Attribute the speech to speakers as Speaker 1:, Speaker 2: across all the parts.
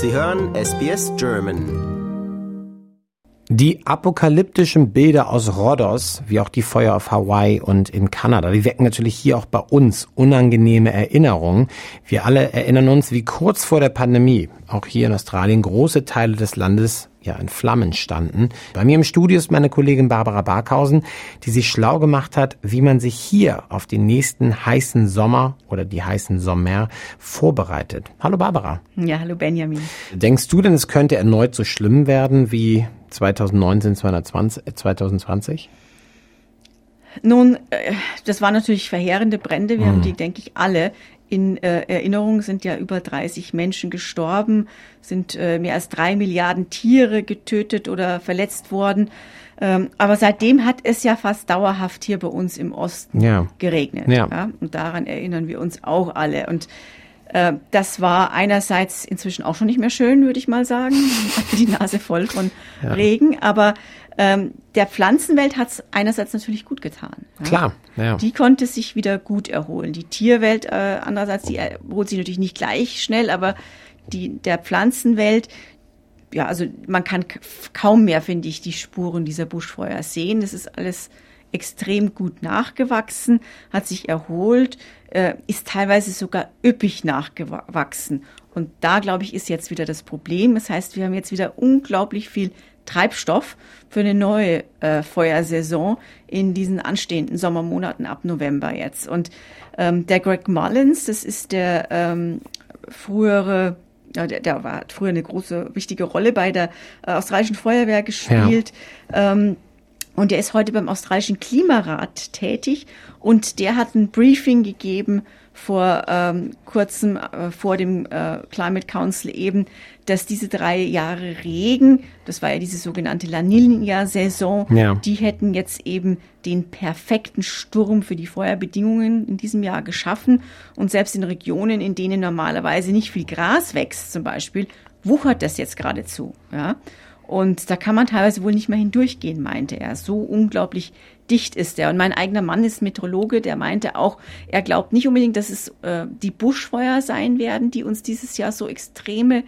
Speaker 1: Sie hören SBS German.
Speaker 2: Die apokalyptischen Bilder aus Rhodos, wie auch die Feuer auf Hawaii und in Kanada, die wecken natürlich hier auch bei uns unangenehme Erinnerungen. Wir alle erinnern uns, wie kurz vor der Pandemie, auch hier in Australien, große Teile des Landes ja in Flammen standen. Bei mir im Studio ist meine Kollegin Barbara Barkhausen, die sich schlau gemacht hat, wie man sich hier auf den nächsten heißen Sommer oder die heißen Sommer vorbereitet. Hallo Barbara.
Speaker 3: Ja, hallo Benjamin.
Speaker 2: Denkst du denn, es könnte erneut so schlimm werden wie 2019, 2020?
Speaker 3: Nun, äh, das waren natürlich verheerende Brände. Wir mhm. haben die, denke ich, alle in äh, Erinnerung sind ja über 30 Menschen gestorben, sind äh, mehr als drei Milliarden Tiere getötet oder verletzt worden. Ähm, aber seitdem hat es ja fast dauerhaft hier bei uns im Osten ja. geregnet. Ja. ja. Und daran erinnern wir uns auch alle. Und das war einerseits inzwischen auch schon nicht mehr schön, würde ich mal sagen. die Nase voll von ja. Regen. Aber ähm, der Pflanzenwelt hat es einerseits natürlich gut getan.
Speaker 2: Ja? Klar,
Speaker 3: ja. Die konnte sich wieder gut erholen. Die Tierwelt äh, andererseits, die erholt sich natürlich nicht gleich schnell, aber die der Pflanzenwelt, ja, also man kann kaum mehr, finde ich, die Spuren dieser Buschfeuer sehen. Das ist alles extrem gut nachgewachsen, hat sich erholt, äh, ist teilweise sogar üppig nachgewachsen. Und da, glaube ich, ist jetzt wieder das Problem. Das heißt, wir haben jetzt wieder unglaublich viel Treibstoff für eine neue äh, Feuersaison in diesen anstehenden Sommermonaten ab November jetzt. Und ähm, der Greg Mullins, das ist der ähm, frühere ja, der, der war, hat früher eine große, wichtige Rolle bei der äh, australischen Feuerwehr gespielt. Ja. Ähm, und der ist heute beim australischen Klimarat tätig und der hat ein Briefing gegeben vor ähm, kurzem, äh, vor dem äh, Climate Council eben, dass diese drei Jahre Regen, das war ja diese sogenannte La Nina-Saison, ja. die hätten jetzt eben den perfekten Sturm für die Feuerbedingungen in diesem Jahr geschaffen. Und selbst in Regionen, in denen normalerweise nicht viel Gras wächst, zum Beispiel, wuchert das jetzt geradezu. Ja? Und da kann man teilweise wohl nicht mehr hindurchgehen, meinte er. So unglaublich dicht ist er. Und mein eigener Mann ist Meteorologe, der meinte auch, er glaubt nicht unbedingt, dass es äh, die Buschfeuer sein werden, die uns dieses Jahr so extreme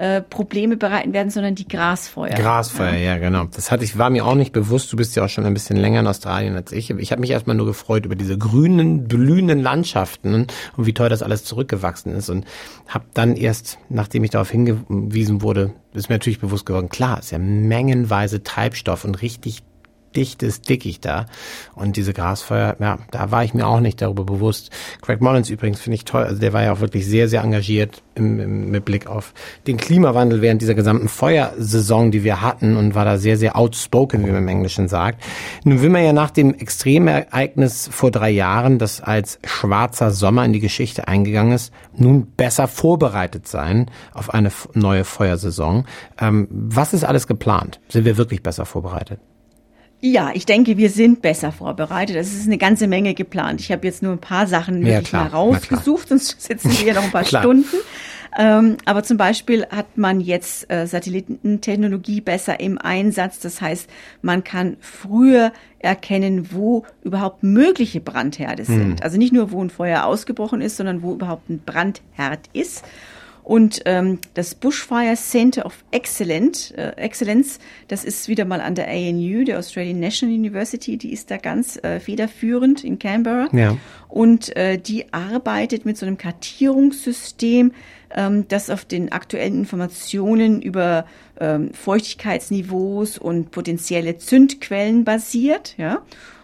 Speaker 3: äh, Probleme bereiten werden, sondern die Grasfeuer.
Speaker 2: Grasfeuer, ja. ja, genau. Das hatte ich, war mir auch nicht bewusst. Du bist ja auch schon ein bisschen länger in Australien als ich. Ich habe mich erstmal nur gefreut über diese grünen, blühenden Landschaften und wie toll das alles zurückgewachsen ist. Und habe dann erst, nachdem ich darauf hingewiesen wurde, ist mir natürlich bewusst geworden, klar, ist ja mengenweise Treibstoff und richtig dichtes Dickicht da. Und diese Grasfeuer, ja, da war ich mir auch nicht darüber bewusst. Craig Mullins übrigens finde ich toll. Also der war ja auch wirklich sehr, sehr engagiert im, im, mit Blick auf den Klimawandel während dieser gesamten Feuersaison, die wir hatten und war da sehr, sehr outspoken, wie man im Englischen sagt. Nun will man ja nach dem Extremereignis vor drei Jahren, das als schwarzer Sommer in die Geschichte eingegangen ist, nun besser vorbereitet sein auf eine neue Feuersaison. Ähm, was ist alles geplant? Sind wir wirklich besser vorbereitet?
Speaker 3: Ja, ich denke, wir sind besser vorbereitet. Es ist eine ganze Menge geplant. Ich habe jetzt nur ein paar Sachen ja, klar, mal rausgesucht, sonst sitzen wir hier noch ein paar Stunden. Ähm, aber zum Beispiel hat man jetzt äh, Satellitentechnologie besser im Einsatz. Das heißt, man kann früher erkennen, wo überhaupt mögliche Brandherde hm. sind. Also nicht nur, wo ein Feuer ausgebrochen ist, sondern wo überhaupt ein Brandherd ist. Und ähm, das Bushfire Center of Excellence, äh, Excellence, das ist wieder mal an der ANU, der Australian National University, die ist da ganz äh, federführend in Canberra. Ja. Und äh, die arbeitet mit so einem Kartierungssystem, ähm, das auf den aktuellen Informationen über ähm, Feuchtigkeitsniveaus und potenzielle Zündquellen basiert. Ja.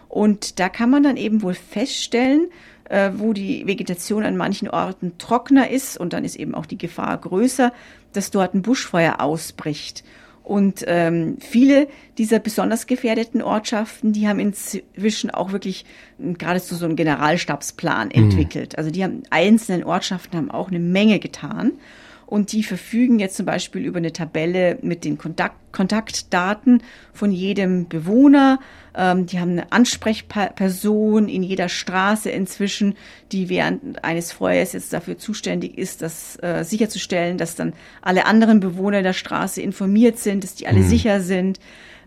Speaker 3: Und da kann man dann eben wohl feststellen, äh, wo die Vegetation an manchen Orten trockener ist und dann ist eben auch die Gefahr größer, dass dort ein Buschfeuer ausbricht. Und ähm, viele dieser besonders gefährdeten Ortschaften, die haben inzwischen auch wirklich geradezu so einen Generalstabsplan mhm. entwickelt. Also die haben einzelnen Ortschaften haben auch eine Menge getan und die verfügen jetzt zum Beispiel über eine Tabelle mit den Kontakt Kontaktdaten von jedem Bewohner. Ähm, die haben eine Ansprechperson in jeder Straße inzwischen, die während eines Feuers jetzt dafür zuständig ist, das äh, sicherzustellen, dass dann alle anderen Bewohner der Straße informiert sind, dass die alle mhm. sicher sind.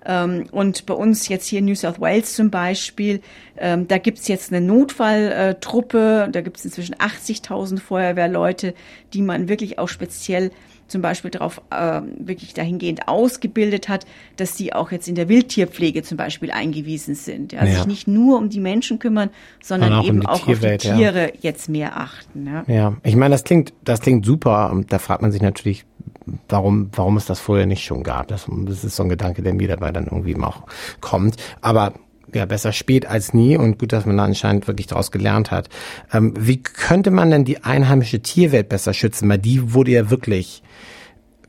Speaker 3: Ähm, und bei uns jetzt hier in New South Wales zum Beispiel, ähm, da gibt's jetzt eine Notfalltruppe, da gibt's inzwischen 80.000 Feuerwehrleute, die man wirklich auch speziell zum Beispiel darauf äh, wirklich dahingehend ausgebildet hat, dass sie auch jetzt in der Wildtierpflege zum Beispiel eingewiesen sind. Ja, ja. sich nicht nur um die Menschen kümmern, sondern auch eben um auch Tierwelt, auf die Tiere ja. jetzt mehr achten.
Speaker 2: Ja, ja. ich meine, das klingt, das klingt super. Und da fragt man sich natürlich, warum, warum es das vorher nicht schon gab. Das, das ist so ein Gedanke, der mir dabei dann irgendwie auch kommt. Aber ja, besser spät als nie und gut, dass man da anscheinend wirklich daraus gelernt hat. Ähm, wie könnte man denn die einheimische Tierwelt besser schützen? Weil die wurde ja wirklich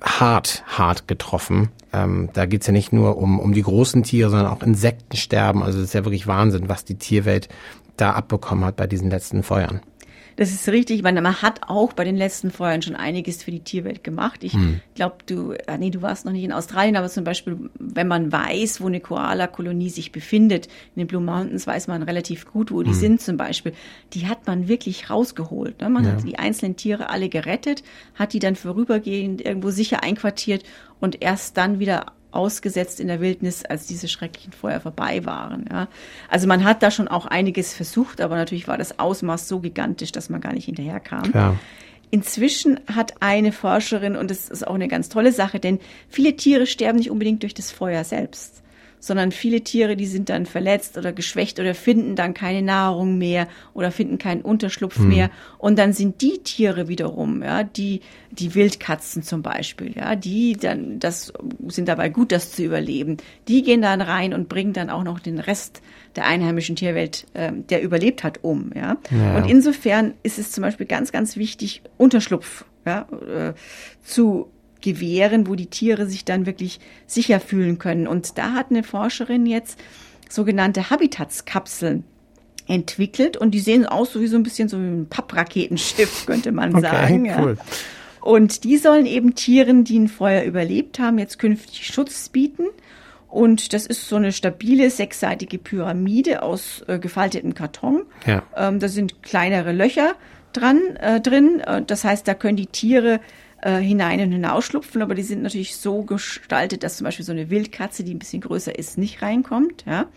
Speaker 2: hart, hart getroffen. Ähm, da geht's ja nicht nur um, um die großen Tiere, sondern auch Insektensterben. Also es ist ja wirklich Wahnsinn, was die Tierwelt da abbekommen hat bei diesen letzten Feuern.
Speaker 3: Das ist richtig. weil man hat auch bei den letzten Feuern schon einiges für die Tierwelt gemacht. Ich hm. glaube, du, äh, nee, du warst noch nicht in Australien, aber zum Beispiel, wenn man weiß, wo eine Koala-Kolonie sich befindet, in den Blue Mountains weiß man relativ gut, wo die hm. sind zum Beispiel. Die hat man wirklich rausgeholt. Ne? Man ja. hat die einzelnen Tiere alle gerettet, hat die dann vorübergehend irgendwo sicher einquartiert und erst dann wieder ausgesetzt in der Wildnis, als diese schrecklichen Feuer vorbei waren. Ja. Also man hat da schon auch einiges versucht, aber natürlich war das Ausmaß so gigantisch, dass man gar nicht hinterherkam. Ja. Inzwischen hat eine Forscherin, und das ist auch eine ganz tolle Sache, denn viele Tiere sterben nicht unbedingt durch das Feuer selbst sondern viele Tiere, die sind dann verletzt oder geschwächt oder finden dann keine Nahrung mehr oder finden keinen Unterschlupf hm. mehr. Und dann sind die Tiere wiederum, ja, die, die Wildkatzen zum Beispiel, ja, die dann, das sind dabei gut, das zu überleben. Die gehen dann rein und bringen dann auch noch den Rest der einheimischen Tierwelt, äh, der überlebt hat, um, ja. ja. Und insofern ist es zum Beispiel ganz, ganz wichtig, Unterschlupf ja, äh, zu gewähren, wo die Tiere sich dann wirklich sicher fühlen können. Und da hat eine Forscherin jetzt sogenannte Habitatskapseln entwickelt und die sehen aus so wie so ein bisschen so wie ein Pappraketenschiff, könnte man okay, sagen. Cool. Ja. Und die sollen eben Tieren, die ein Feuer überlebt haben, jetzt künftig Schutz bieten. Und das ist so eine stabile sechsseitige Pyramide aus äh, gefaltetem Karton. Ja. Ähm, da sind kleinere Löcher dran äh, drin. Äh, das heißt, da können die Tiere äh, hinein und hinausschlupfen, aber die sind natürlich so gestaltet, dass zum Beispiel so eine Wildkatze, die ein bisschen größer ist, nicht reinkommt. Ja?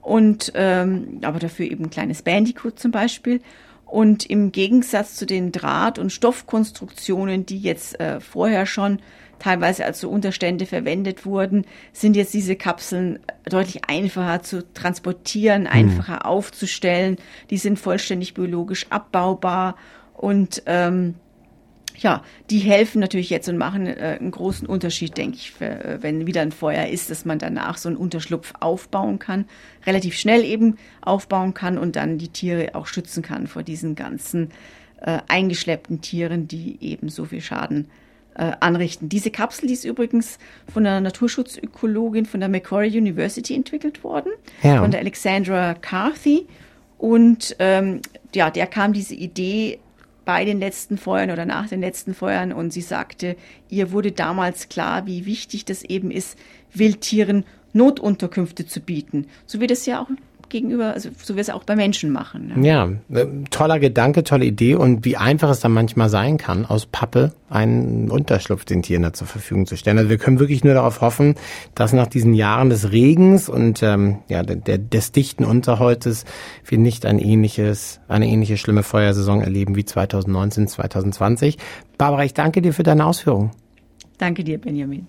Speaker 3: Und ähm, aber dafür eben ein kleines Bandicoot zum Beispiel. Und im Gegensatz zu den Draht- und Stoffkonstruktionen, die jetzt äh, vorher schon teilweise als so Unterstände verwendet wurden, sind jetzt diese Kapseln deutlich einfacher zu transportieren, hm. einfacher mhm. aufzustellen. Die sind vollständig biologisch abbaubar und ähm, ja, die helfen natürlich jetzt und machen äh, einen großen Unterschied, denke ich, für, äh, wenn wieder ein Feuer ist, dass man danach so einen Unterschlupf aufbauen kann, relativ schnell eben aufbauen kann und dann die Tiere auch schützen kann vor diesen ganzen äh, eingeschleppten Tieren, die eben so viel Schaden äh, anrichten. Diese Kapsel, die ist übrigens von einer Naturschutzökologin von der Macquarie University entwickelt worden, ja. von der Alexandra Carthy. Und ähm, ja, der kam diese Idee bei den letzten Feuern oder nach den letzten Feuern und sie sagte, ihr wurde damals klar, wie wichtig das eben ist, Wildtieren Notunterkünfte zu bieten. So wie das ja auch gegenüber, also so wie es auch bei Menschen machen.
Speaker 2: Ne? Ja, äh, toller Gedanke, tolle Idee und wie einfach es dann manchmal sein kann, aus Pappe einen Unterschlupf den Tieren da zur Verfügung zu stellen. Also wir können wirklich nur darauf hoffen, dass nach diesen Jahren des Regens und ähm, ja der, des dichten Unterholzes wir nicht ein ähnliches, eine ähnliche schlimme Feuersaison erleben wie 2019, 2020. Barbara, ich danke dir für deine Ausführungen.
Speaker 3: Danke dir, Benjamin.